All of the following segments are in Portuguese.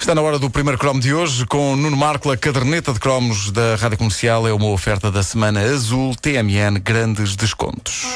Está na hora do primeiro cromo de hoje com Nuno Marco, a caderneta de cromos da Rádio Comercial. É uma oferta da Semana Azul TMN Grandes Descontos.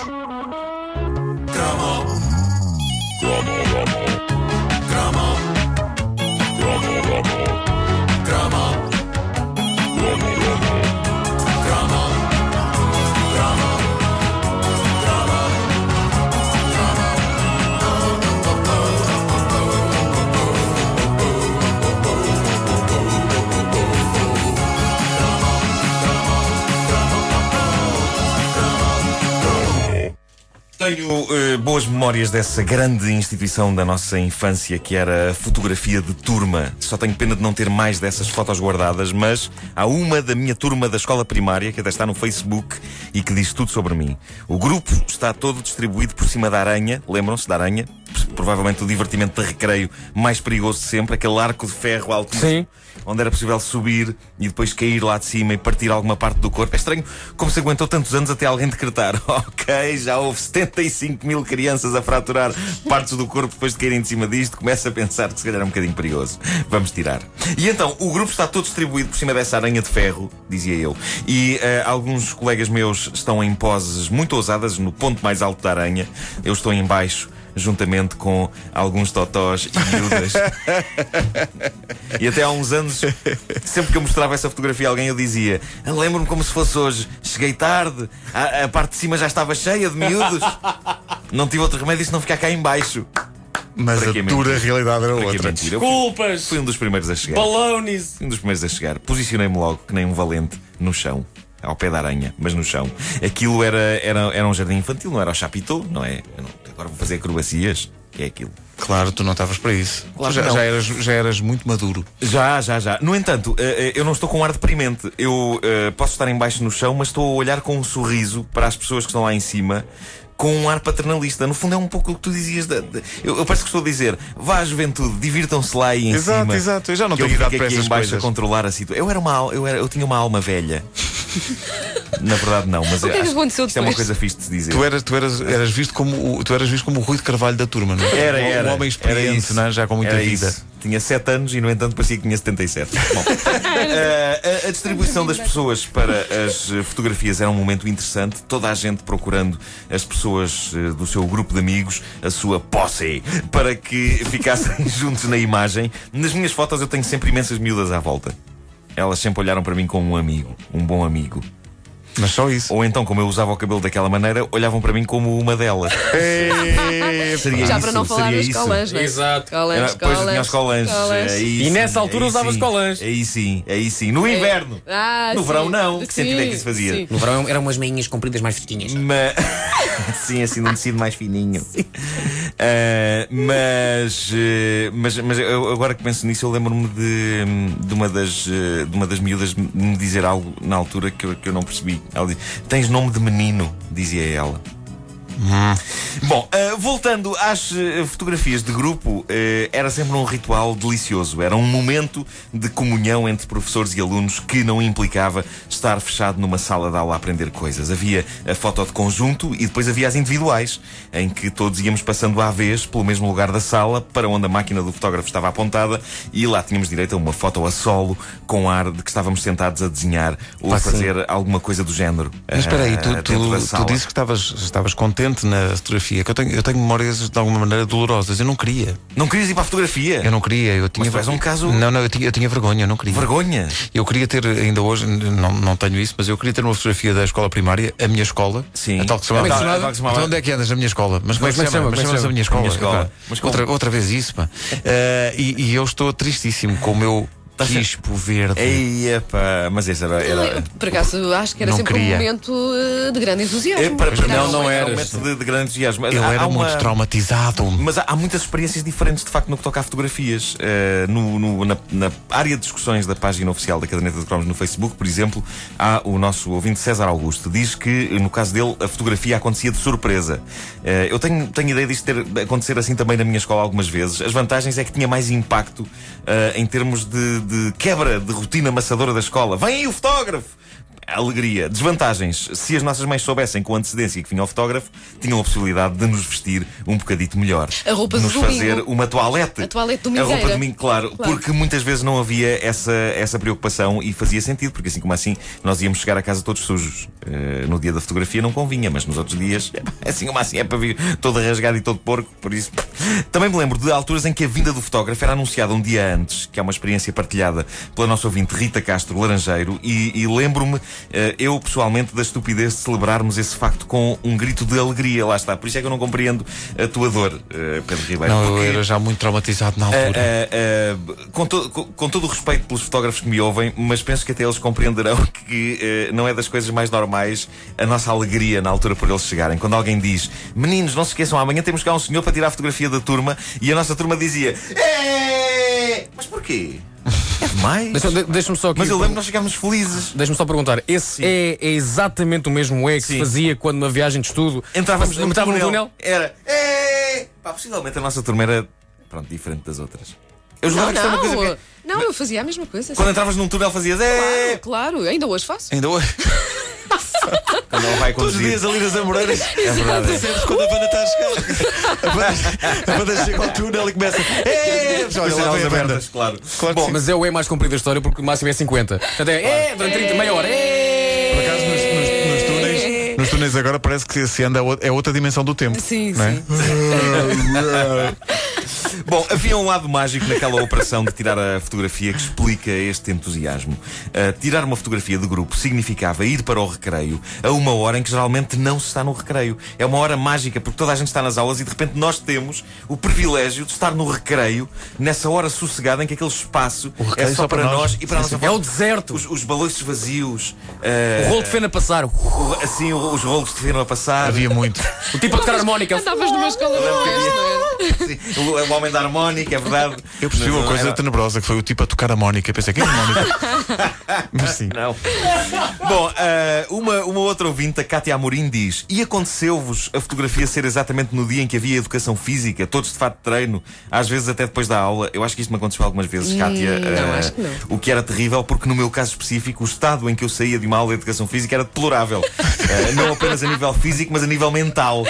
Tenho eh, boas memórias dessa grande instituição da nossa infância que era a fotografia de turma. Só tenho pena de não ter mais dessas fotos guardadas, mas há uma da minha turma da escola primária que até está no Facebook e que diz tudo sobre mim. O grupo está todo distribuído por cima da aranha, lembram-se da aranha? Provavelmente o divertimento de recreio mais perigoso de sempre, aquele arco de ferro altíssimo. Sim. Onde era possível subir e depois cair lá de cima e partir alguma parte do corpo. É estranho como se aguentou tantos anos até alguém decretar: Ok, já houve 75 mil crianças a fraturar partes do corpo depois de caírem de cima disto. Começa a pensar que se calhar é um bocadinho perigoso. Vamos tirar. E então, o grupo está todo distribuído por cima dessa aranha de ferro, dizia eu. E eh, alguns colegas meus estão em poses muito ousadas no ponto mais alto da aranha. Eu estou em baixo juntamente com alguns totós e miúdas. e até há uns anos, sempre que eu mostrava essa fotografia a alguém, eu dizia: Lembro-me como se fosse hoje. Cheguei tarde, a, a parte de cima já estava cheia de miúdos. Não tive outro remédio se não ficar cá em baixo. Mas a dura realidade era outra. Eu fui, um dos primeiros a chegar. Balões! Fui um dos primeiros a chegar. Posicionei-me logo, que nem um valente, no chão. Ao pé da aranha, mas no chão. Aquilo era, era, era um jardim infantil, não era o chapitão, não é? Não- agora vou fazer acrobacias. É aquilo. Claro, tu não estavas para isso. Claro já, que já eras, já eras muito maduro. Já, já, já. No entanto, eh, eh, eu não estou com um ar deprimente. Eu eh, posso estar em baixo no chão, mas estou a olhar com um sorriso para as pessoas que estão lá em cima. Com um ar paternalista. No fundo, é um pouco o que tu dizias. Da, da- eu, eu parece que estou a dizer: vá à juventude, divirtam-se lá aí em Exato, cima. exato. Eu já não que tenho idade para essas coisas. a controlar a situação. Eu, era uma, eu, era, eu tinha uma alma velha. Na verdade, não, mas O que é que aconteceu isto é uma depois? coisa fixe de se dizer. Tu eras, tu eras, eras visto como o, tu eras visto como o Rui de Carvalho da turma, não é? Era, Um- era. Um homem experiente, era isso. não é? já com muita Era vida. isso. Tinha 7 anos e, no entanto, parecia que tinha 77. Bom, eh, a, a distribuição das pessoas para as eh, fotografias era um momento interessante. Toda a gente procurando as pessoas eh, do seu grupo de amigos, a sua posse, para que ficassem juntos na imagem. Nas minhas fotos eu tenho sempre imensas miúdas à volta. Elas sempre olharam para mim como um amigo, um bom amigo. Mas só isso. Ou então, como eu usava o cabelo daquela maneira, olhavam para mim como uma delas. Seria Já isso, para não falar seria das isso. colãs, não é? Exato. Colãs, Era, pois eu tinha os colãs. colãs. Aí E sim, nessa altura aí usavas sim. colãs. Aí sim, aí sim. No inverno. Ah, no sim. verão não. Que sentido é que isso fazia? sim. No verão eram umas meinhas compridas mais fresquinhas. Mas... sim, assim num tecido mais fininho. Ah, mas, eh, mas, mas eu, agora que penso nisso, eu lembro-me de, de, uma das, eh, de uma das miúdas me dizer algo na altura que eu, que eu não percebi. Ela disse: Tens nome de menino, dizia ela. Bom, eh, voltando às eh, fotografias de grupo, eh, era sempre um ritual delicioso. Era um momento de comunhão entre professores e alunos que não implicava estar fechado numa sala de aula a aprender coisas. Havia a foto de conjunto e depois havia as individuais, em que todos íamos passando à vez pelo mesmo lugar da sala para onde a máquina do fotógrafo estava apontada e lá tínhamos direito a uma foto a solo com ar de que estávamos sentados a desenhar ou a fazer alguma coisa do género. Mas espera aí, tu, tu, tu disse que estavas, estavas contente na fotografia, que eu tenho, eu tenho memórias de alguma maneira dolorosas. Eu não queria. Não querias ir para a fotografia? Eu não queria. Eu tinha tu és um caso- Não, não, eu tinha, eu tinha vergonha, eu não queria. Vergonha. Eu queria ter, ainda hoje, não, não tenho isso, mas eu queria ter uma fotografia da escola primária, a minha escola. Sim. A tal que se chamava. Como é que se chamava? Então onde é que andas na minha escola? Mas como é que se é chama? Mas é que chama-se a minha escola. A minha escola. Mas outra, outra vez isso, pá. Eh, e, e eu estou tristíssimo com o meu. Quispo verde. Eia, pá, mas esse era. era... Por acaso, acho que era Não sempre queria. um momento eh, de grande É, entusiasmo. para, para não, mim, não é um eras. método de, de grande entusiasmo. Eu há- era há uma- muito traumatizado. Mas há, há muitas experiências diferentes, de facto, no que toca a fotografias. Eh, no, no- na, na área de discussões da página oficial da Caderneta de Cromos no Facebook, por exemplo, há o nosso ouvinte César Augusto. Diz que, no caso dele, a fotografia acontecia de surpresa. Eh, eu tenho, tenho ideia disto ter de acontecer assim também na minha escola algumas vezes. As vantagens é que tinha mais impacto eh, em termos de, de quebra de rotina amassadora da escola. Vem aí o fotógrafo! Alegria. Desvantagens. Se as nossas mães soubessem com antecedência que vinha o fotógrafo, tinham a possibilidade de nos vestir um bocadito melhor. A roupa de nos domingo. fazer uma toalete. A toalete A roupa domingueira. de domingo, claro, Claro. Porque muitas vezes não havia essa, essa preocupação e fazia sentido, porque assim como assim nós íamos chegar a casa todos sujos. Eh, no dia da fotografia não convinha, mas nos outros dias, assim como assim é para vir todo rasgado e todo porco, por isso. Também me lembro de alturas em que a vinda do fotógrafo era anunciada um dia antes, que é uma experiência partilhada pela nossa ouvinte Rita Castro Laranjeiro, e, e lembro-me, eu pessoalmente, da estupidez de celebrarmos esse facto com um grito de alegria, lá está. Por isso é que eu não compreendo a tua dor, eh, Pedro Ribeiro. Não, eu era já muito traumatizado na altura. Uh, uh, uh, com, to- com- com todo o respeito pelos fotógrafos que me ouvem, mas penso que até eles compreenderão que não é das coisas mais normais a nossa alegria na altura por eles chegarem. Quando alguém diz, meninos, não se esqueçam, amanhã temos cá um senhor para tirar a fotografia da turma, e a nossa turma dizia, "Eh, mas porquê? É. Deixa- de- Deixa-me só aqui. Mas eu lembro que nós ficámos felizes. Deixa-me só perguntar, esse é, é exatamente o mesmo é que Sim. se fazia quando na viagem de estudo Entrávamos no, entrava túnel. no túnel? Era, "Eh!" Pá, possivelmente a nossa turma era, pronto, diferente das outras. Eu Não, jurava que era uma coisa não. que... Não, eu fazia a mesma coisa. Quando entravas num túnel fazias, "Eh!" Claro, claro, ainda hoje faço. Ainda hoje. Quando ela vai Todos os conduzir. dias ali nas Amoreiras. É verdade. Percebes quando a banda está a chegar. A banda, a banda chega ao túnel e começa. "É!" Olha, Olha, lá vem a banda. abertas, claro. Claro que Bom, sim. mas é o E mais comprido da história porque o máximo é 50. Portanto é, é durante 30, meia hora. É. Por acaso, nos, nos- nos túneis, nos túneis agora parece que se anda a ou- é outra dimensão do tempo. Sim, não é? sim. Bom, havia um lado mágico naquela operação de tirar a fotografia que explica este entusiasmo. Uh, tirar uma fotografia de grupo significava ir para o recreio a uma hora em que geralmente não se está no recreio. É uma hora mágica porque toda a gente está nas aulas e de repente nós temos o privilégio de estar no recreio nessa hora sossegada em que aquele espaço é só, só para para nós, nós. e para a nossa É o deserto. Os, os balões vazios, O uh, rolo de feno a passar. O o- assim, os rolos de feno a passar. Havia muito. tipo a tocar harmónica. Andavas numa escola de orquestra. O, o homem da harmónica, é verdade. Eu percebi uma coisa era- tenebrosa que foi o tipo a tocar a Mónica. Pensei, quem é a Mónica? Mas sim. Não. Bom, ah, uma, uma outra ouvinte, a Cátia Amorim, diz: E aconteceu-vos a fotografia ser exatamente no dia em que havia educação física, todos de fato de treino, às vezes até depois da aula? Eu acho que isto me aconteceu algumas vezes, Cátia. não, ah, acho que não. O que era terrível, porque no meu caso específico, o estado em que eu saía de uma aula de educação física era deplorável. Ah, não apenas a nível físico, mas a nível mental.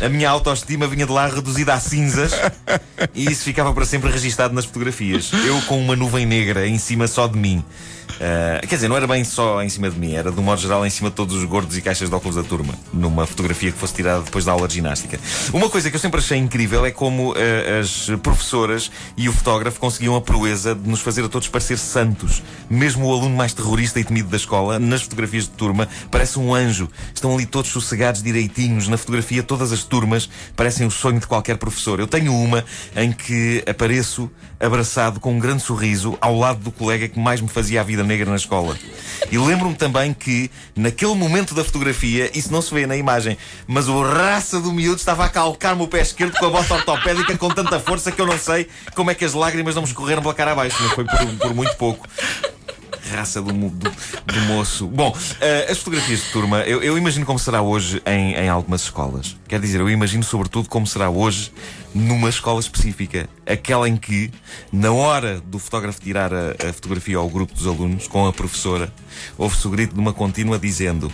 A minha autoestima vinha de lá reduzida a cinzas e isso ficava para sempre registado nas fotografias. Eu com uma nuvem negra em cima só de mim. Ah, quer dizer, não era bem só em cima de mim, era de um modo geral em cima de todos os gordos e caixas de óculos da turma, numa fotografia que fosse tirada depois da aula de ginástica. Uma coisa que eu sempre achei incrível é como ah, as professoras e o fotógrafo conseguiam a proeza de nos fazer a todos parecer santos. Mesmo o aluno mais terrorista e temido da escola, nas fotografias de turma, parece um anjo. Estão ali todos sossegados direitinhos. Na fotografia, todas as turmas parecem o sonho de qualquer professor. Eu tenho uma em que apareço abraçado com um grande sorriso ao lado do colega que mais me fazia a vida negra na escola. E lembro-me também que, naquele momento da fotografia, isso não se vê na imagem, mas o raça do miúdo estava a calcar-me o pé esquerdo com a bota ortopédica com tanta força que eu não sei como é que as lágrimas não me escorreram pela cara abaixo, mas foi por, por muito pouco raça do, do- do moço. Bom, eh, as fotografias de turma, eu, eu imagino como será hoje em, em algumas escolas. Quer dizer, eu imagino sobretudo como será hoje numa escola específica. Aquela em que, na hora do fotógrafo tirar a, a fotografia ao grupo dos alunos, com a professora, ouve-se o grito de uma contínua dizendo: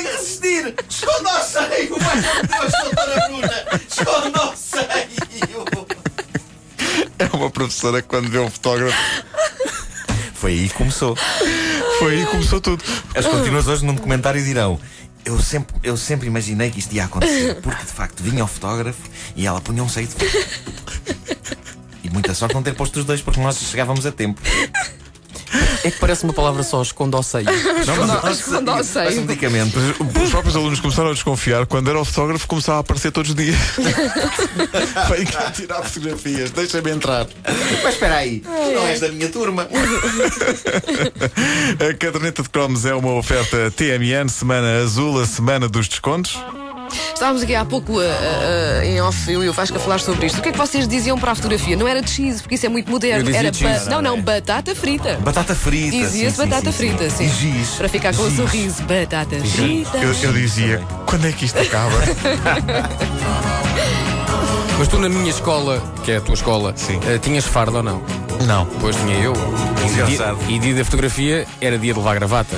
consegue resistir! Esconda o seio! Amor de Deus, doutora Bruna! Esconda o seio! É uma professora que quando vê um fotógrafo. Foi aí que começou. Foi aí que começou tudo. As continuas hoje num documentário dirão. Eu sempre, eu sempre imaginei que isto ia acontecer, porque de facto vinha o fotógrafo e ela punha um seio de fora. E muita sorte não ter posto os dois, porque nós chegávamos a tempo. É que parece uma palavra só, esconda ao seio. Esconda- esconda o seio. Parece um medicamento. Os próprios alunos começaram a desconfiar quando era o fotógrafo começava a aparecer todos os dias. Vem cá tirar fotografias, deixa-me entrar. Mas espera aí, não és da minha turma. A caderneta de cromos é uma oferta TMN, semana azul, a semana dos descontos. Estávamos aqui há pouco uh, uh, em off, eu e o Vasco a falar sobre isto. O que é que vocês diziam para a fotografia? Não era de cheese, porque isso é muito moderno. Eu dizia Era cheese. ba- Não, não, batata frita. Batata frita. Dizia-se sim, sim, batata sim, frita, sim. E giz. Para ficar com o Giz. sorriso. Batata frita. Eu, eu dizia, quando é que isto acaba? Mas tu na minha escola, que é a tua escola, Sim. eh, tinhas farda ou não? Não. Pois tinha eu. E dia, e dia da fotografia era dia de levar gravata.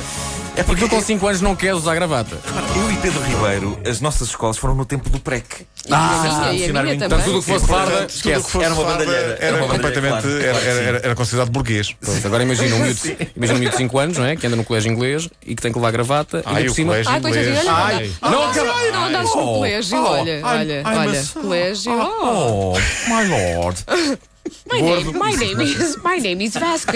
É porque tu com 5 anos não queres usar gravata. Eu e Pedro Ribeiro, as nossas escolas foram no tempo do PREC. A minha, e a funcionar minha bem. também. Portanto, tudo o que fosse farda, esquece. Era uma bandalheira. Era, completamente. era, considerado burguês. Pois, agora imagina um miúdo, um de 5 anos, não é? Que anda no colégio inglês e que tem que levar gravata Ai, e o por cima. colégio inglês. olha, Ai. não, Não, não, andares no colégio, olha, olha, olha, colégio. Oh. Oh, my lord. My name, my name is, my name is Vasco.